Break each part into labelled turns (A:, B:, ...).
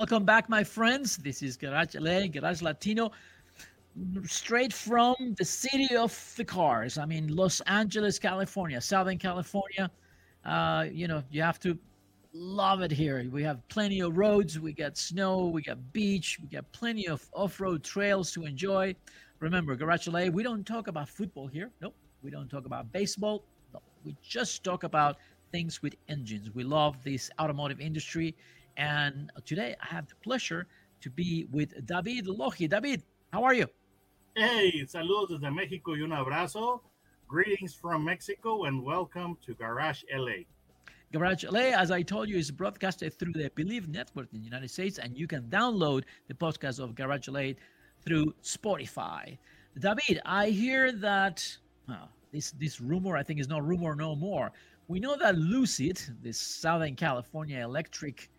A: Welcome back, my friends. This is Garage LA, Garage Latino, straight from the city of the cars. I mean, Los Angeles, California, Southern California. Uh, you know, you have to love it here. We have plenty of roads, we got snow, we got beach, we got plenty of off road trails to enjoy. Remember, Garage LA, we don't talk about football here. Nope. We don't talk about baseball. No. We just talk about things with engines. We love this automotive industry. And today I have the pleasure to be with David Loji. David, how are you?
B: Hey, saludos desde México y un abrazo. Greetings from Mexico and welcome to Garage LA.
A: Garage LA, as I told you, is broadcasted through the Believe Network in the United States, and you can download the podcast of Garage LA through Spotify. David, I hear that well, this this rumor, I think, is not rumor no more. We know that Lucid, this Southern California electric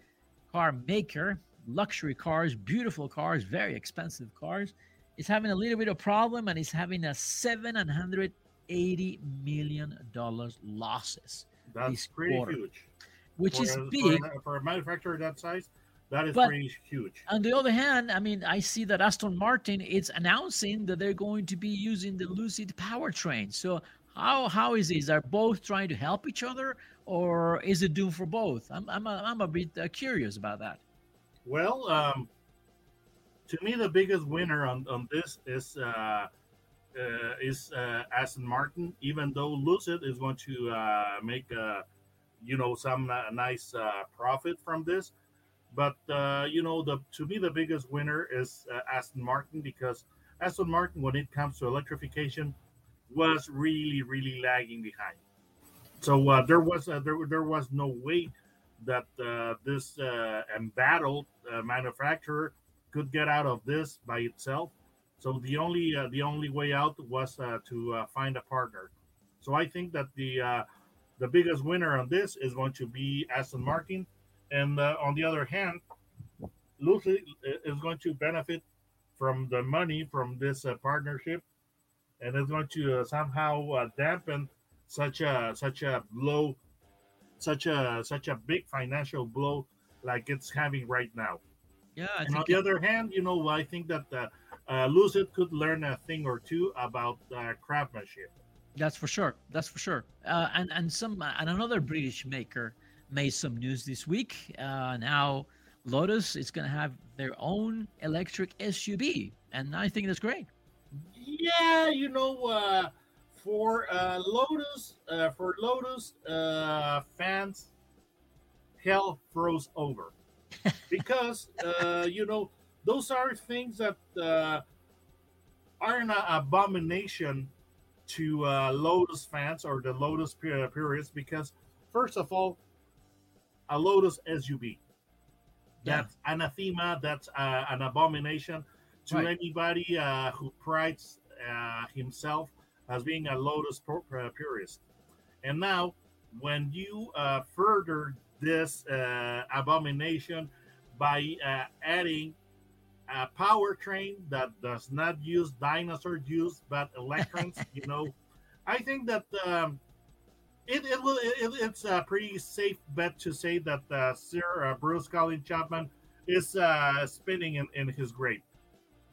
A: car maker, luxury cars, beautiful cars, very expensive cars, is having a little bit of problem and is having a seven hundred eighty million dollars losses.
B: That's
A: This
B: pretty
A: quarter.
B: huge.
A: which
B: for
A: is
B: a,
A: big.
B: For a, for a manufacturer that size, that is
A: But-
B: pretty huge.
A: On the other hand, I mean, I see that Aston Martin is announcing that they're going to be using the Lucid powertrain. So how how is this? Are both trying to help each other, or is it doomed for both? I'm I'm a, I'm a bit uh, curious about that.
B: Well, um, to me, the biggest winner on, on this is uh, uh, is uh, Aston Martin. Even though Lucid is going to uh, make uh, you know some nice profit from this, but you know the to me the biggest winner is Aston Martin because Aston Martin, when it comes to electrification, was really really lagging behind. So uh, there was uh, there there was no way that uh, this uh, embattled uh, manufacturer could get out of this by itself. So the only uh, the only way out was to find a partner. So I think that the the biggest winner on this is going to be Aston Martin, and on the other hand, Lucid is going to benefit from the money from this partnership, and it's going to somehow dampen such a such a blow such a such a big financial blow like it's having right now.
A: Yeah, I
B: And on the
A: it-
B: other hand, you know, I think that uh, uh, Lucid could learn a thing or two about uh, craftsmanship.
A: that's for sure. That's for sure. Uh, and and some and another British maker made some news this week. Uh, now Lotus is going to have their own electric SUV, and I think that's great.
B: Yeah, you know, uh, for uh, Lotus, uh, for Lotus uh, fans, hell froze over because uh, you know those are things that uh, are an abomination to uh, Lotus fans or the Lotus purists because first of all, a Lotus SUV.
A: Yeah.
B: That's anathema. That's uh, an abomination to
A: Right.
B: anybody uh, who prides uh, himself as being a Lotus uh, purist. And now, when you uh, further this uh, abomination by uh, adding a powertrain that does not use dinosaur juice but electrons, you know, I think that um, it, it will it, it's a pretty safe bet to say that uh, Sir uh, Bruce Colin Chapman is uh, spinning in, in his grave.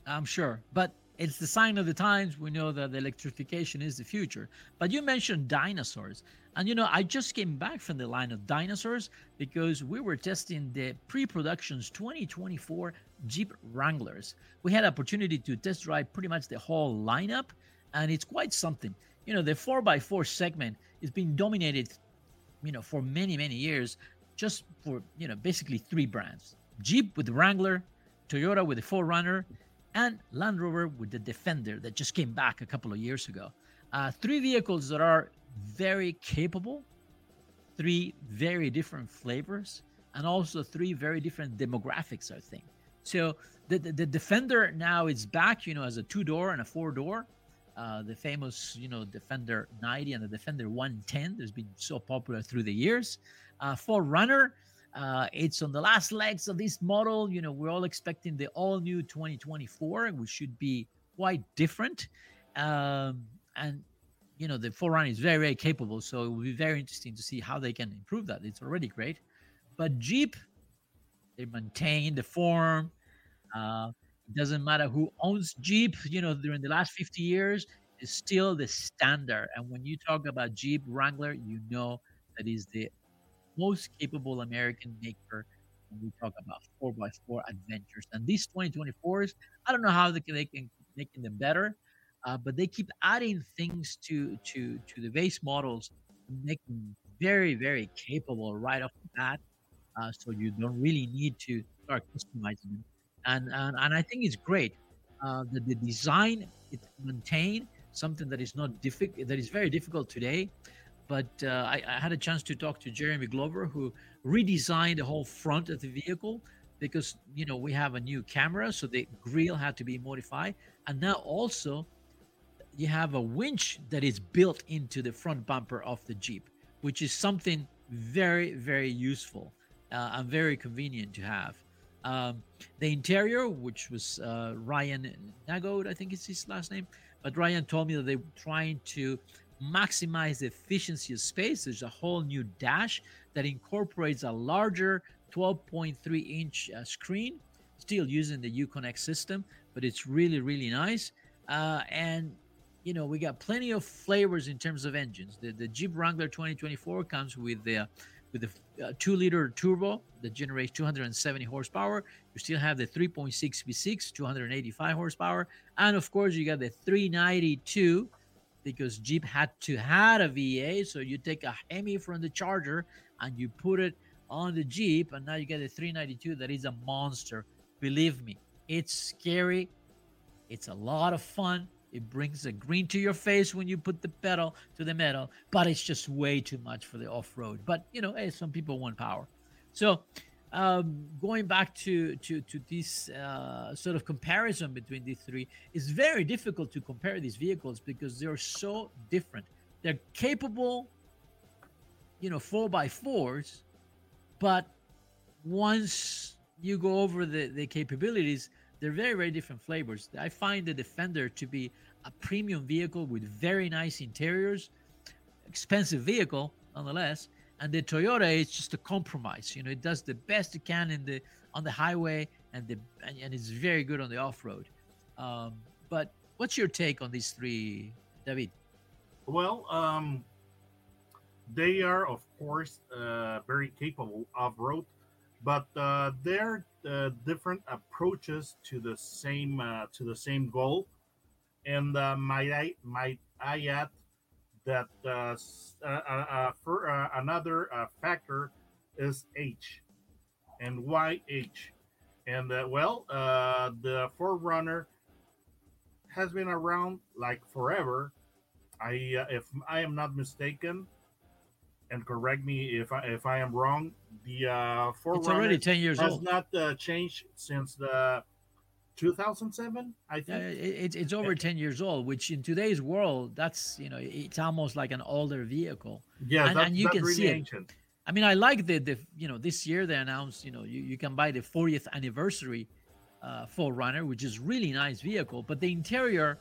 A: I'm sure, but it's the sign of the times. We know that electrification is the future. But you mentioned dinosaurs, and you know, I just came back from the line of dinosaurs because we were testing the pre-productions 2024 Jeep Wranglers. We had opportunity to test drive pretty much the whole lineup, and it's quite something. You know, the 4x4 segment is being dominated, you know, for many many years just for you know basically three brands: Jeep with the Wrangler, Toyota with the 4Runner, and Land Rover with the Defender that just came back a couple of years ago. Uh, three vehicles that are very capable, three very different flavors, and also three very different demographics, I think. So the, the, the Defender now is back, you know, as a two door and a four door. Uh, the famous, you know, Defender 90 and the Defender 110 that's been so popular through the years. Uh, 4Runner, uh, it's on the last legs of this model. You know, we're all expecting the all new 2024, which should be quite different. Um, and you know the 4Runner is very very capable so it will be very interesting to see how they can improve that it's already great but jeep they maintain the form uh, it doesn't matter who owns jeep you know during the last 50 years is still the standard and when you talk about jeep wrangler you know that is the most capable american maker when we talk about 4x4 adventures and these 2024s i don't know how they can, can making them better uh, but they keep adding things to to to the base models, make them very very capable right off the bat. Uh, so you don't really need to start customizing them, and and, and I think it's great uh, that the design is maintained something that is not difficult that is very difficult today. But uh, I, I had a chance to talk to Jeremy Glover, who redesigned the whole front of the vehicle because you know we have a new camera, so the grill had to be modified, and now also you have a winch that is built into the front bumper of the Jeep, which is something very, very useful uh, and very convenient to have. Um, the interior, which was uh, Ryan Nagode, I think is his last name, but Ryan told me that they're trying to maximize the efficiency of space. There's a whole new dash that incorporates a larger 12.3 inch uh, screen, still using the Uconnect system, but it's really, really nice. Uh, and you know, we got plenty of flavors in terms of engines. The, the Jeep Wrangler 2024 comes with the with the uh, two liter turbo that generates 270 horsepower. You still have the 3.6 V6, 285 horsepower, and of course you got the 392 because Jeep had to had a V8. So you take a Hemi from the Charger and you put it on the Jeep, and now you get a 392 that is a monster. Believe me, it's scary. It's a lot of fun it brings a green to your face when you put the pedal to the metal, but it's just way too much for the off road. But you know, hey, some people want power. So, um, going back to to to this uh, sort of comparison between these three, it's very difficult to compare these vehicles because they're so different. They're capable, you know, four by fours, but once you go over the the capabilities, they're very, very different flavors. I find the Defender to be a premium vehicle with very nice interiors, expensive vehicle nonetheless. And the Toyota is just a compromise. You know, it does the best it can in the on the highway and the and, and it's very good on the off road. Um, but what's your take on these three, David?
B: Well, um, they are of course uh, very capable off road, but uh, they're uh, different approaches to the same uh, to the same goal. And uh, might I might I add that uh, uh, uh, for another factor is H, and why H, and well, the 4Runner has been around like forever. I, if I am not mistaken, and correct me if I if I am wrong. The uh,
A: it's already ten years
B: has
A: old.
B: not uh, changed since the 2007. I think
A: yeah, it, it's over ten years old. Which in today's world, that's you know, it's almost like an older vehicle.
B: Yeah,
A: and,
B: that,
A: and you can
B: really
A: see
B: ancient.
A: it. I mean, I like the the you know this year they announced you know you, you can buy the 40th anniversary uh, 4Runner, which is really nice vehicle, but the interior,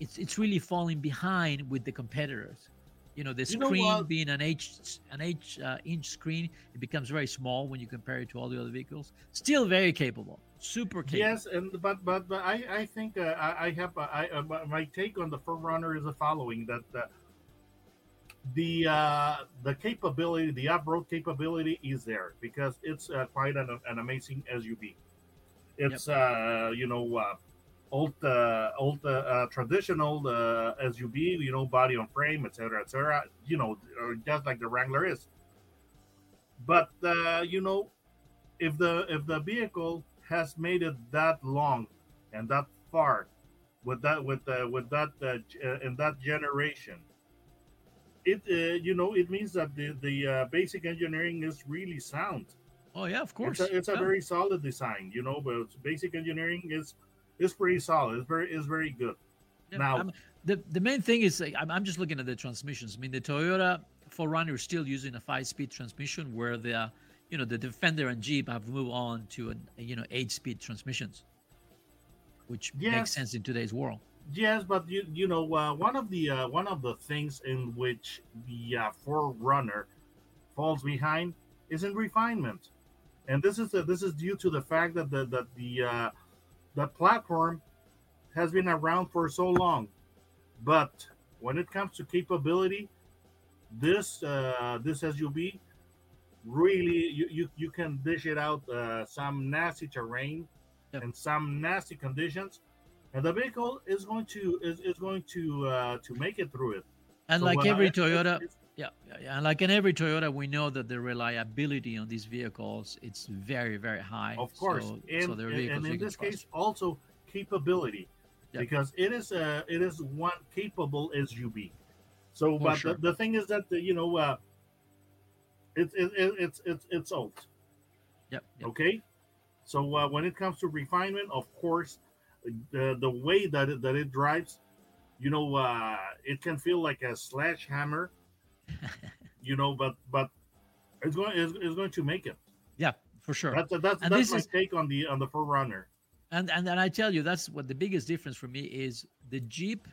A: it's it's really falling behind with the competitors you know the
B: You
A: screen
B: know
A: being an h an h uh, inch screen it becomes very small when you compare it to all the other vehicles. Still very capable. Super capable.
B: Yes, and but but, but I I think uh, I, I have uh, I uh, my- take on the runner is the following that uh, the uh, the capability the off-road capability is there because it's uh, quite an, an amazing SUV. It's uh you know uh, old uh, old uh, uh, traditional uh, SUV you know body on frame etc etc you know just like the Wrangler is. but uh, you know, if the if the vehicle has made it that long and that far with that with uh, with that uh, uh, in that generation, it uh, you know it means that the the uh, basic engineering is really sound.
A: Oh yeah, of course.
B: It's a, it's a
A: Yeah.
B: very solid design, you know, but basic engineering is is pretty solid. It's very is very good.
A: Yeah,
B: Now-
A: I'm- the the main thing is like, I'm, I'm just looking at the transmissions. I mean, the Toyota 4Runner is still using a five-speed transmission, where the you know the Defender and Jeep have moved on to an you know eight-speed transmissions, which
B: Yes.
A: makes sense in today's world.
B: Yes, but you you know uh, one of the uh, one of the things in which the uh, 4Runner falls behind is in refinement, and this is this is due to the fact that the that the uh, the platform has been around for so long, but when it comes to capability, this uh, this SUV really you, you, you can dish it out uh, some nasty terrain
A: Yep.
B: and some nasty conditions and the vehicle is going to is, is going to uh, to make it through it.
A: And
B: So,
A: like every
B: it's-
A: Toyota,
B: it's-
A: yeah, yeah, yeah, and like in every Toyota, we know that the reliability on these vehicles it's very very high.
B: of course,
A: so,
B: and,
A: so
B: and- in this case also capability,
A: Yep.
B: because it is a it is one capable SUV. So,
A: For
B: but
A: sure.
B: the, the thing is that the, you know uh, it's it, it, it's it's it's old.
A: Yep, yep.
B: Okay, so uh, when it comes to refinement, of course, the the way that it, that it drives, you know, uh, it can feel like a sledgehammer. you know, but but it's going it's, it's going to make it.
A: yeah, for sure.
B: That's that's
A: And
B: that's
A: this
B: my
A: is-
B: take on the on the 4Runner.
A: And and and I tell you, that's what the biggest difference for me is the Jeep.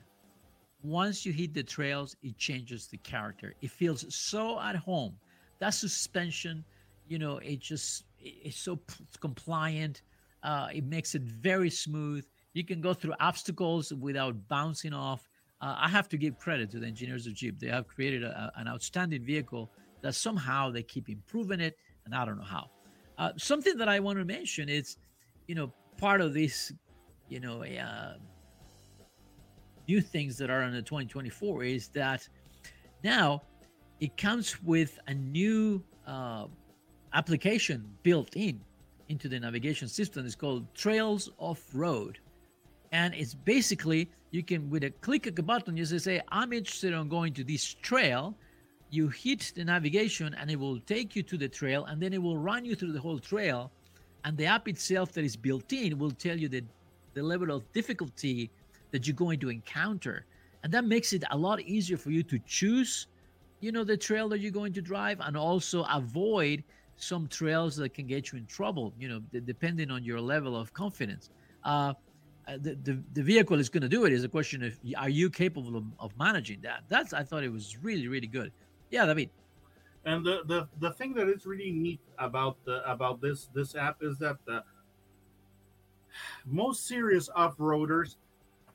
A: Once you hit the trails, it changes the character. It feels so at home. That suspension, you know, it just it's so p- compliant. Uh, it makes it very smooth. You can go through obstacles without bouncing off. Uh, I have to give credit to the engineers of Jeep. They have created a, an outstanding vehicle that somehow they keep improving it, and I don't know how. Uh, something that I want to mention is, you know, part of this, you know, uh, new things that are in the 2024 is that now it comes with a new uh, application built in into the navigation system. It's called Trails Off Road, and it's basically you can with a click of a button you say I'm interested in going to this trail. You hit the navigation and it will take you to the trail, and then it will run you through the whole trail. And the app itself that is built in will tell you the, the level of difficulty that you're going to encounter. And that makes it a lot easier for you to choose, you know, the trail that you're going to drive and also avoid some trails that can get you in trouble, you know, d- depending on your level of confidence. Uh, the, the, the vehicle is going to do it is a question of are you capable of, of managing that? That's, I thought it was really, really good. Yeah, David.
B: And the, the the thing that is really neat about the about this this app is that the most serious off-roaders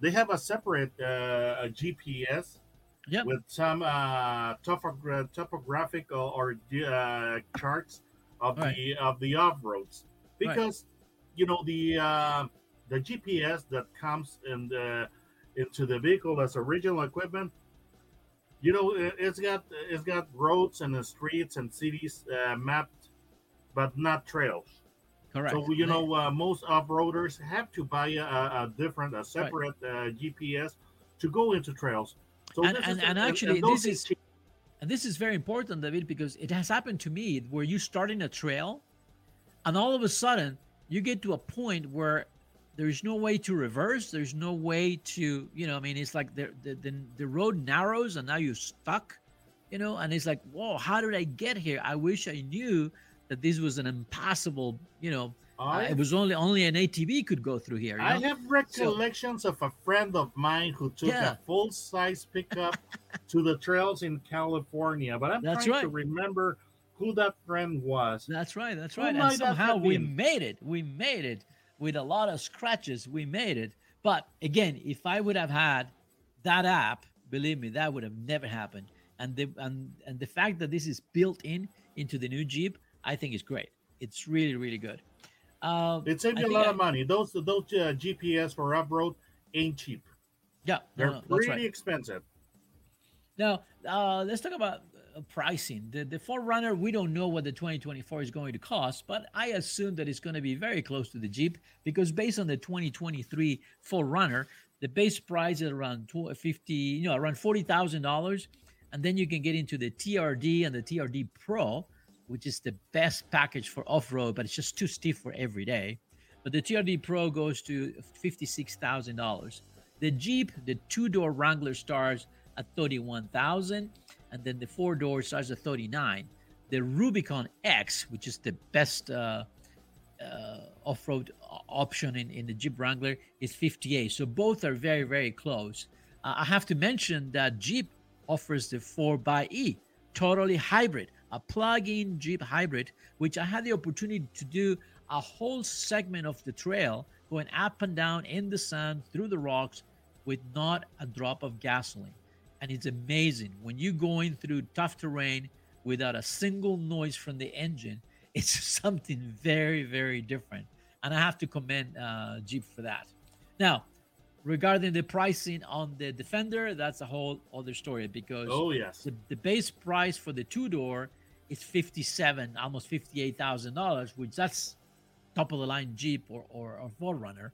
B: they have a separate uh, a GPS
A: Yep.
B: with some uh, topogra- topographical or uh, charts of
A: Right.
B: the of the off-roads
A: Right.
B: because you know the uh, the GPS that comes in the into the vehicle as original equipment you know it- it's got it's got roads and the streets and cities uh, mapped but not trails.
A: Correct.
B: so you know uh, most off-roaders have to buy a, a different a separate uh, gps to go into trails. So
A: And- and-
B: is-
A: and actually,
B: those
A: this is- And this is very important, David, because it has happened to me where you start in a trail and all of a sudden you get to a point where there's no way to reverse. There's no way to, you know, I mean, it's like the, the, the, the road narrows and now you're stuck, you know, and it's like, whoa, how did I get here? I wish I knew that this was an impossible, you know, uh,
B: I,
A: it was only only an ATV could go through here.
B: I
A: know?
B: have recollections of a friend of mine who took
A: Yeah.
B: a full-size pickup to the trails in California, but I'm
A: That's
B: trying to remember who that friend was.
A: That's right. That's
B: Who
A: right. And somehow we made it. We made it with a lot of scratches. We made it. But again, if I would have had that app, believe me, that would have never happened. And the and and the fact that this is built in into the new Jeep, I think is great. It's really really good. Uh,
B: It saved me a lot
A: I-
B: of money. Those those uh, GPS for off-road ain't cheap.
A: yeah,
B: They're
A: no, that's
B: pretty
A: right.
B: expensive.
A: Now, uh, let's talk about pricing. The the 4Runner, we don't know what the 2024 is going to cost, but I assume that it's going to be very close to the Jeep because based on the 2023 4Runner, the base price is around 50, you know, around forty thousand dollars, and then you can get into the TRD and the TRD Pro, which is the best package for off-road, but it's just too stiff for every day. But the TRD Pro goes to fifty-six thousand dollars. The Jeep, the two-door Wrangler starts at thirty-one thousand, and then the four-door starts at thirty-nine. The Rubicon X, which is the best uh, uh, off-road option in, in the Jeep Wrangler, is 58. So both are very, very close. Uh, I have to mention that Jeep offers the 4xE, totally hybrid, a plug-in Jeep hybrid, which I had the opportunity to do a whole segment of the trail going up and down in the sand through the rocks with not a drop of gasoline. And it's amazing when you're going through tough terrain without a single noise from the engine. It's something very, very different. And I have to commend uh, Jeep for that. Now, regarding the pricing on the Defender, that's a whole other story because
B: oh yes,
A: the, the base price for the two door is fifty seven, almost fifty eight thousand dollars, which that's top of the line Jeep or or, or 4Runner,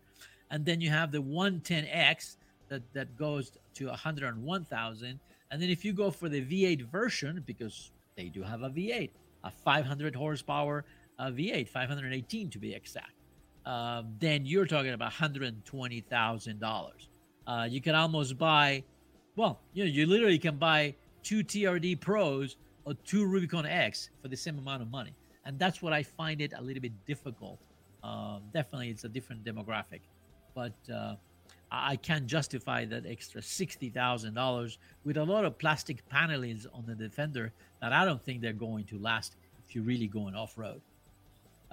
A: and then you have the 110X that that goes to 101,000, and then if you go for the V8 version because they do have a V8, a 500 horsepower uh, V8, 518 to be exact, uh, then you're talking about $120,000. Uh, you can almost buy, well, you know, you literally can buy two TRD Pros or two Rubicon X for the same amount of money. And that's what I find it a little bit difficult. Um, definitely, it's a different demographic, but uh, I can't justify that extra $60,000 with a lot of plastic panelings on the Defender that I don't think they're going to last if you're really going off road.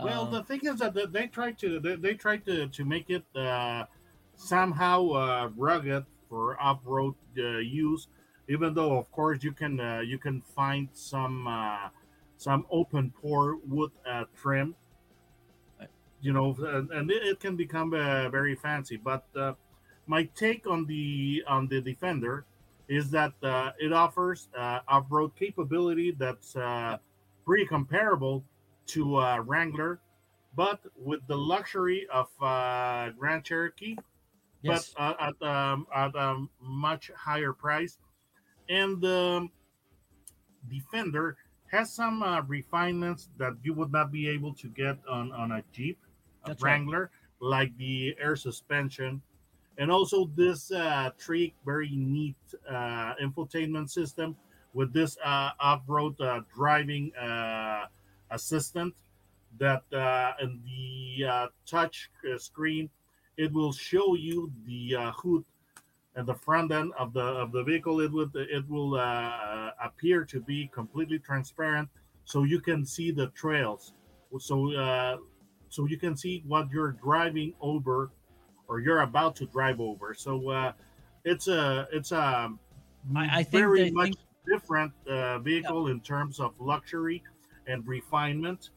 B: Well, the thing is that they try to they, they try to to make it uh, somehow uh, rugged for off-road uh, use. Even though, of course, you can uh, you can find some uh, some open pore wood uh, trim. You know, and, and it, it, can become very fancy. But my take on the on the Defender is that it offers off-road capability that's pretty comparable to uh, Wrangler, but with the luxury of uh, Grand Cherokee, yes. but uh, at um, at a much higher price. And the um, Defender has some uh, refinements that you would not be able to get on on a Jeep, a Wrangler, right. like the air suspension, and also this uh, trick, very neat uh, infotainment system with this uh, off-road uh, driving uh, assistant that uh, in the touch screen it will show you the hood and the front end of the of the vehicle. It would it will appear to be completely transparent so you can see the trails. So so you can see what you're driving over or you're about to drive over so uh, it's a it's a I, I very much think... different uh, vehicle yeah. in terms of luxury and refinement.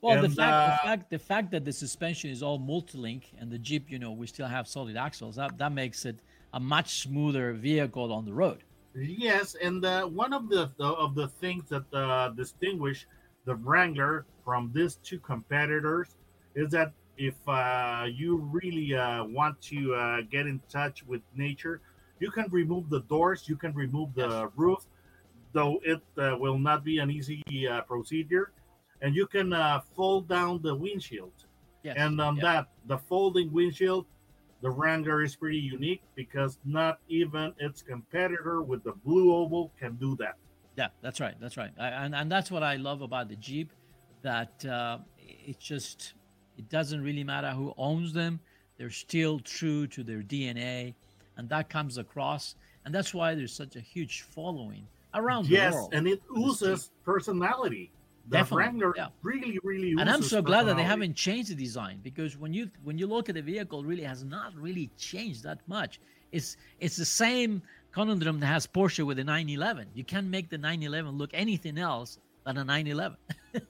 A: Well, and, the fact uh, the fact the fact that the suspension is all multi-link and the Jeep, you know, we still have solid axles. That that makes it a much smoother vehicle on the road.
B: Yes, and uh, one of the, the, of the things that uh, distinguish the Wrangler from these two competitors is that if uh, you really uh, want to uh, get in touch with nature, you can remove the doors, you can remove the roof, though it uh, will not be an easy uh, procedure. And you can uh, fold down the windshield. Yes. And on that, the folding windshield, the Wrangler is pretty unique because not even its competitor with the blue oval can do that.
A: Yeah, that's right. That's right. I, and, and that's what I love about the Jeep, that uh, it just it doesn't really matter who owns them. They're still true to their DNA, and that comes across. And that's why there's such a huge following around
B: yes,
A: the world.
B: Yes, and it oozes personality. The Definitely, Wrangler yeah. really, really.
A: And I'm so glad that they haven't changed the design because when you when you look at the vehicle, really has not really changed that much. It's it's the same conundrum that has Porsche with the 911. You can't make the 911 look anything else than a 911.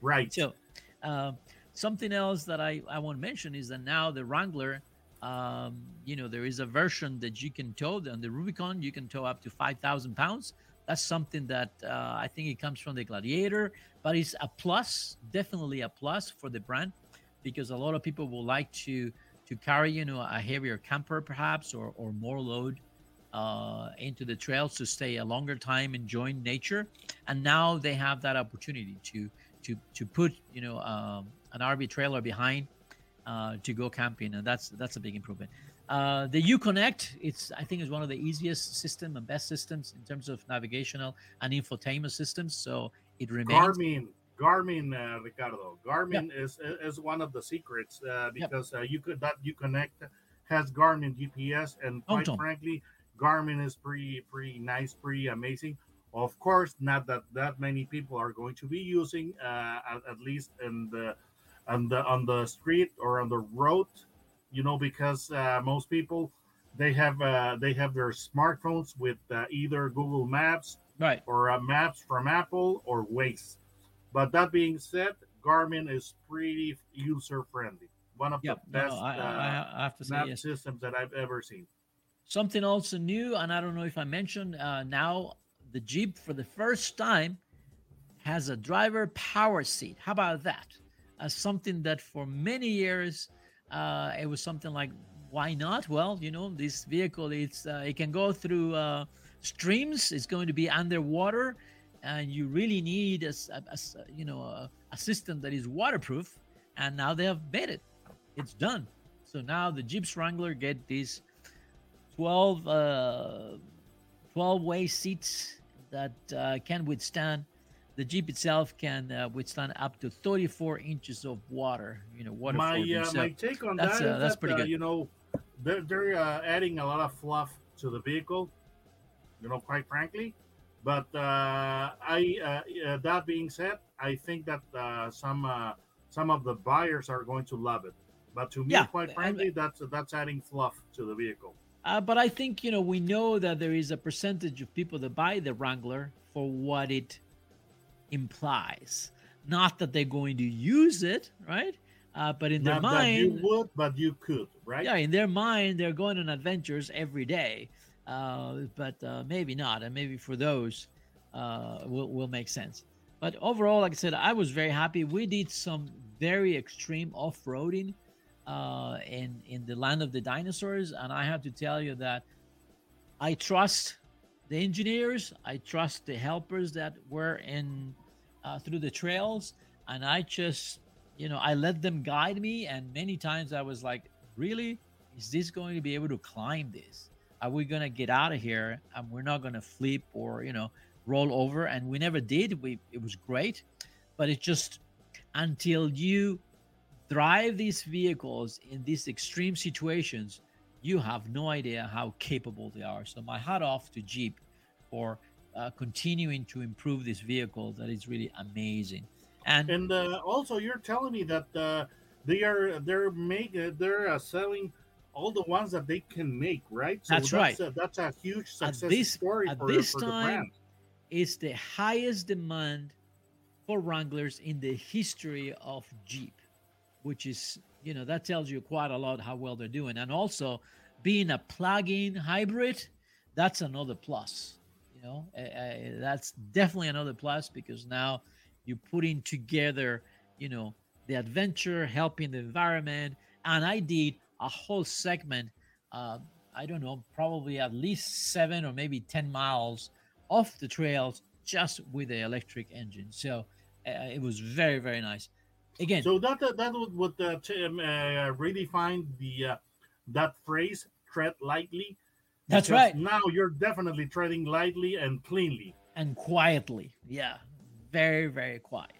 B: right.
A: So, uh, something else that I I want to mention is that now the Wrangler um, you know, there is a version that you can tow on the Rubicon. You can tow up to 5,000 pounds. That's something that uh, I think it comes from the Gladiator, but it's a plus, definitely a plus for the brand, because a lot of people will like to to carry, you know, a heavier camper perhaps or or more load uh, into the trails to stay a longer time enjoying nature, and now they have that opportunity to to to put you know um, an RV trailer behind uh, to go camping, and that's that's a big improvement. Uh, the Uconnect, it's I think is one of the easiest system and best systems in terms of navigational and infotainment systems. So it remains.
B: Garmin, Garmin, uh, Ricardo. Garmin yeah. is is one of the secrets uh, because yep. uh, you could that Uconnect has Garmin GPS, and quite frankly, Garmin is pretty pretty nice, pretty amazing. Of course, not that that many people are going to be using, uh, at, at least in the on the on the street or on the road you know because uh, most people they have uh, they have their smartphones with uh, either google maps
A: right.
B: or uh, maps from apple or waze. But that being said garmin is pretty user friendly one of yep. the best no, I, I, I, have to say, map yes. systems that i've ever seen.
A: Something also new and i don't know if i mentioned uh, now the jeep for the first time has a driver power seat. How about that as something that for many years uh, it was something like why not? Well you know this vehicle it's uh, it can go through uh, streams. It's going to be underwater and you really need a, a, a you know a, a, system that is waterproof and now they have made it. It's done. So now the jeeps wrangler get these 12 uh 12 way seats that uh, can withstand the Jeep itself can uh, withstand up to 34 inches of water. You know, water.
B: My uh, so my take on that's, that uh, that's that, pretty uh, good. You know, they're, they're uh, adding a lot of fluff to the vehicle. You know, quite frankly, but uh, I that being said, I think that some some of the buyers are going to love it. But to me, yeah, quite frankly, that's that's adding fluff to the vehicle.
A: but I think you know we know that there is a percentage of people that buy the Wrangler for what it implies. Not that they're going to use it, right? Uh, but in their Not mind,
B: you would, but you could, right?
A: Yeah, in their mind, they're going on adventures every day, uh, but uh, maybe not, and maybe for those, uh, will will make sense. But overall, like I said, I was very happy. We did some very extreme off-roading uh, in in the land of the dinosaurs, and I have to tell you that I trust the engineers. I trust the helpers that were in uh, through the trails, and I just, you know, I let them guide me. And many times I was like, really, is this going to be able to climb this? Are we gonna get out of here and we're not gonna flip or you know roll over? And we never did. We it was great, but it just until you drive these vehicles in these extreme situations you have no idea how capable they are. So my hat off to Jeep for uh, continuing to improve this vehicle that is really amazing. And
B: and uh, also you're telling me that uh, they are they're making uh, they're uh, selling all the ones that they can make, right?
A: So that's, that's right.
B: A, that's a huge success at this, story at for, this for time, the brand.
A: It's the highest demand for Wranglers in the history of Jeep, which is you know that tells you quite a lot how well they're doing. And also being a plug-in hybrid that's another plus you know? Uh, that's definitely another plus because now you're putting together you know the adventure helping the environment. And i did a whole segment uh, i don't know probably at least seven or maybe 10 miles off the trails just with the electric engine. So uh, it was very very nice again.
B: So that that, that would, would uh, um, uh, redefine the uh, that phrase "tread lightly."
A: That's right.
B: Now you're definitely treading lightly and cleanly
A: and quietly. Yeah, very very quiet.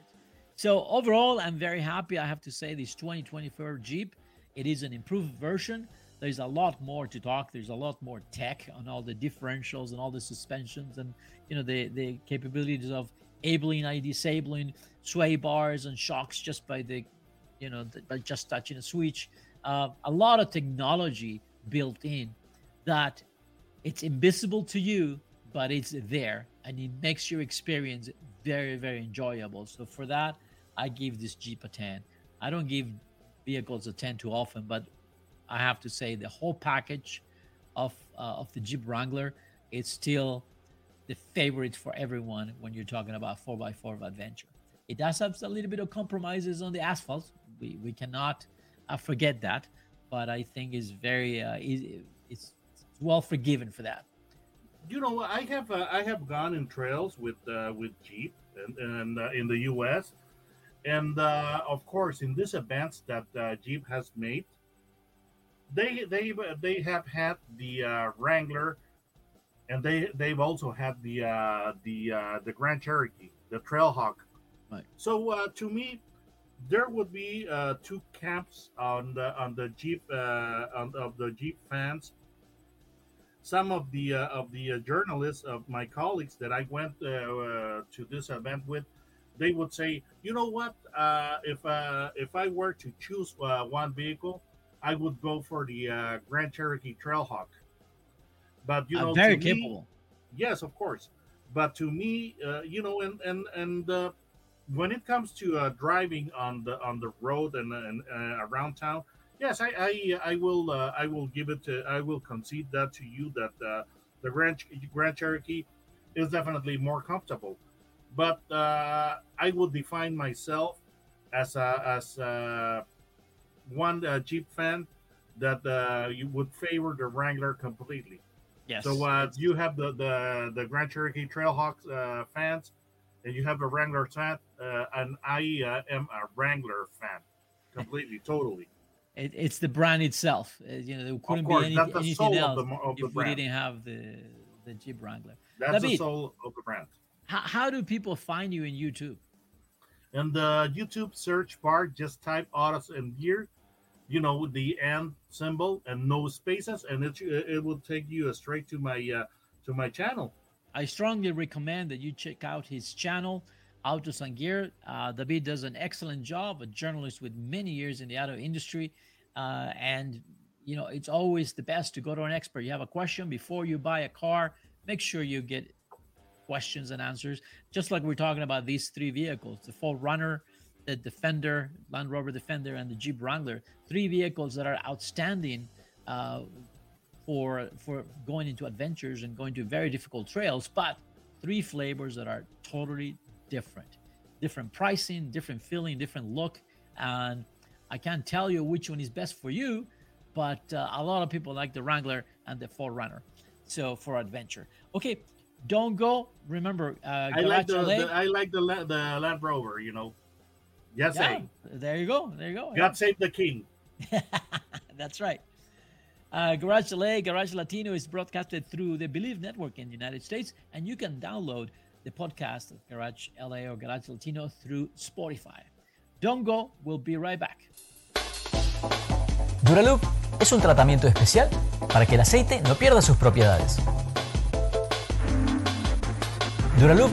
A: So overall, I'm very happy. I have to say, this 2024 Jeep, it is an improved version. There's a lot more to talk. There's a lot more tech on all the differentials and all the suspensions and you know the the capabilities of enabling disabling sway bars and shocks just by the, you know, the, by just touching a switch. Uh, a lot of technology built in that it's invisible to you, but it's there and it makes your experience very, very enjoyable. So for that, I give this Jeep a 10. I don't give vehicles a 10 too often, but I have to say the whole package of uh, of the Jeep Wrangler, it's still the favorite for everyone when you're talking about 4x4 of adventure. It does have a little bit of compromises on the asphalt. We, we cannot uh, forget that, but I think it's very uh, it's, it's well forgiven for that.
B: You know, I have uh, I have gone in trails with uh, with Jeep and, and uh, in the U.S. and uh, of course in this events that Jeep has made, they they they have had the Wrangler, and they they've also had the uh, the uh, the Grand Cherokee, the Trailhawk.
A: Right.
B: So uh, to me, there would be uh, two camps on the on the Jeep uh, on, of the Jeep fans. Some of the uh, of the uh, journalists of my colleagues that I went uh, uh, to this event with, they would say, you know what, uh, if uh, if I were to choose uh, one vehicle, I would go for the uh, Grand Cherokee Trailhawk. But you
A: Uh,
B: know,
A: very
B: to me-
A: capable.
B: yes, of course. But to me, uh, you know, and and and uh, when it comes to uh, driving on the on the road and, and uh, around town, yes, I I, I will uh, I will give it to I will concede that to you that uh, the Grand Grand Cherokee is definitely more comfortable. But uh, I would define myself as a as a, one uh, Jeep fan that uh, you would favor the Wrangler completely.
A: Yes.
B: So uh, you have the the the Grand Cherokee Trailhawks uh, fans, and you have the Wrangler fan, uh, and I uh, am a Wrangler fan, completely, totally.
A: It, it's the brand itself. Uh, you know, there couldn't
B: course,
A: be any,
B: the
A: anything
B: soul of
A: else
B: the of the
A: if we didn't have the the Jeep Wrangler.
B: That's the soul of the brand.
A: How, how do people find you in YouTube?
B: In the YouTube search bar, just type Autos and Gear, you know, the and symbol and no spaces, and it it will take you straight to my uh, to my channel.
A: I strongly recommend that you check out his channel, auto Gear. Uh, David does an excellent job, a journalist with many years in the auto industry. Uh, and, you know, it's always the best to go to an expert. You have a question before you buy a car, make sure you get questions and answers. Just like we're talking about these three vehicles the 4Runner, the Defender, Land Rover Defender, and the Jeep Wrangler. Three vehicles that are outstanding uh, for for going into adventures and going to very difficult trails, but three flavors that are totally different, different pricing, different feeling, different look, and I can't tell you which one is best for you, but uh, a lot of people like the Wrangler and the 4Runner. So for adventure, okay, don't go. Remember, uh,
B: I like the, the I like the the Land Rover. You know, yes,
A: yeah, there you go. There you go.
B: God save the king.
A: That's right. Uh, Garage LA, Garage Latino is broadcasted through the Believe Network in the United States, and you can download the podcast of Garage LA or Garage Latino through Spotify. Don't go. We'll be right back.
C: Duraloop es un tratamiento especial para que el aceite no pierda sus propiedades. Duraloop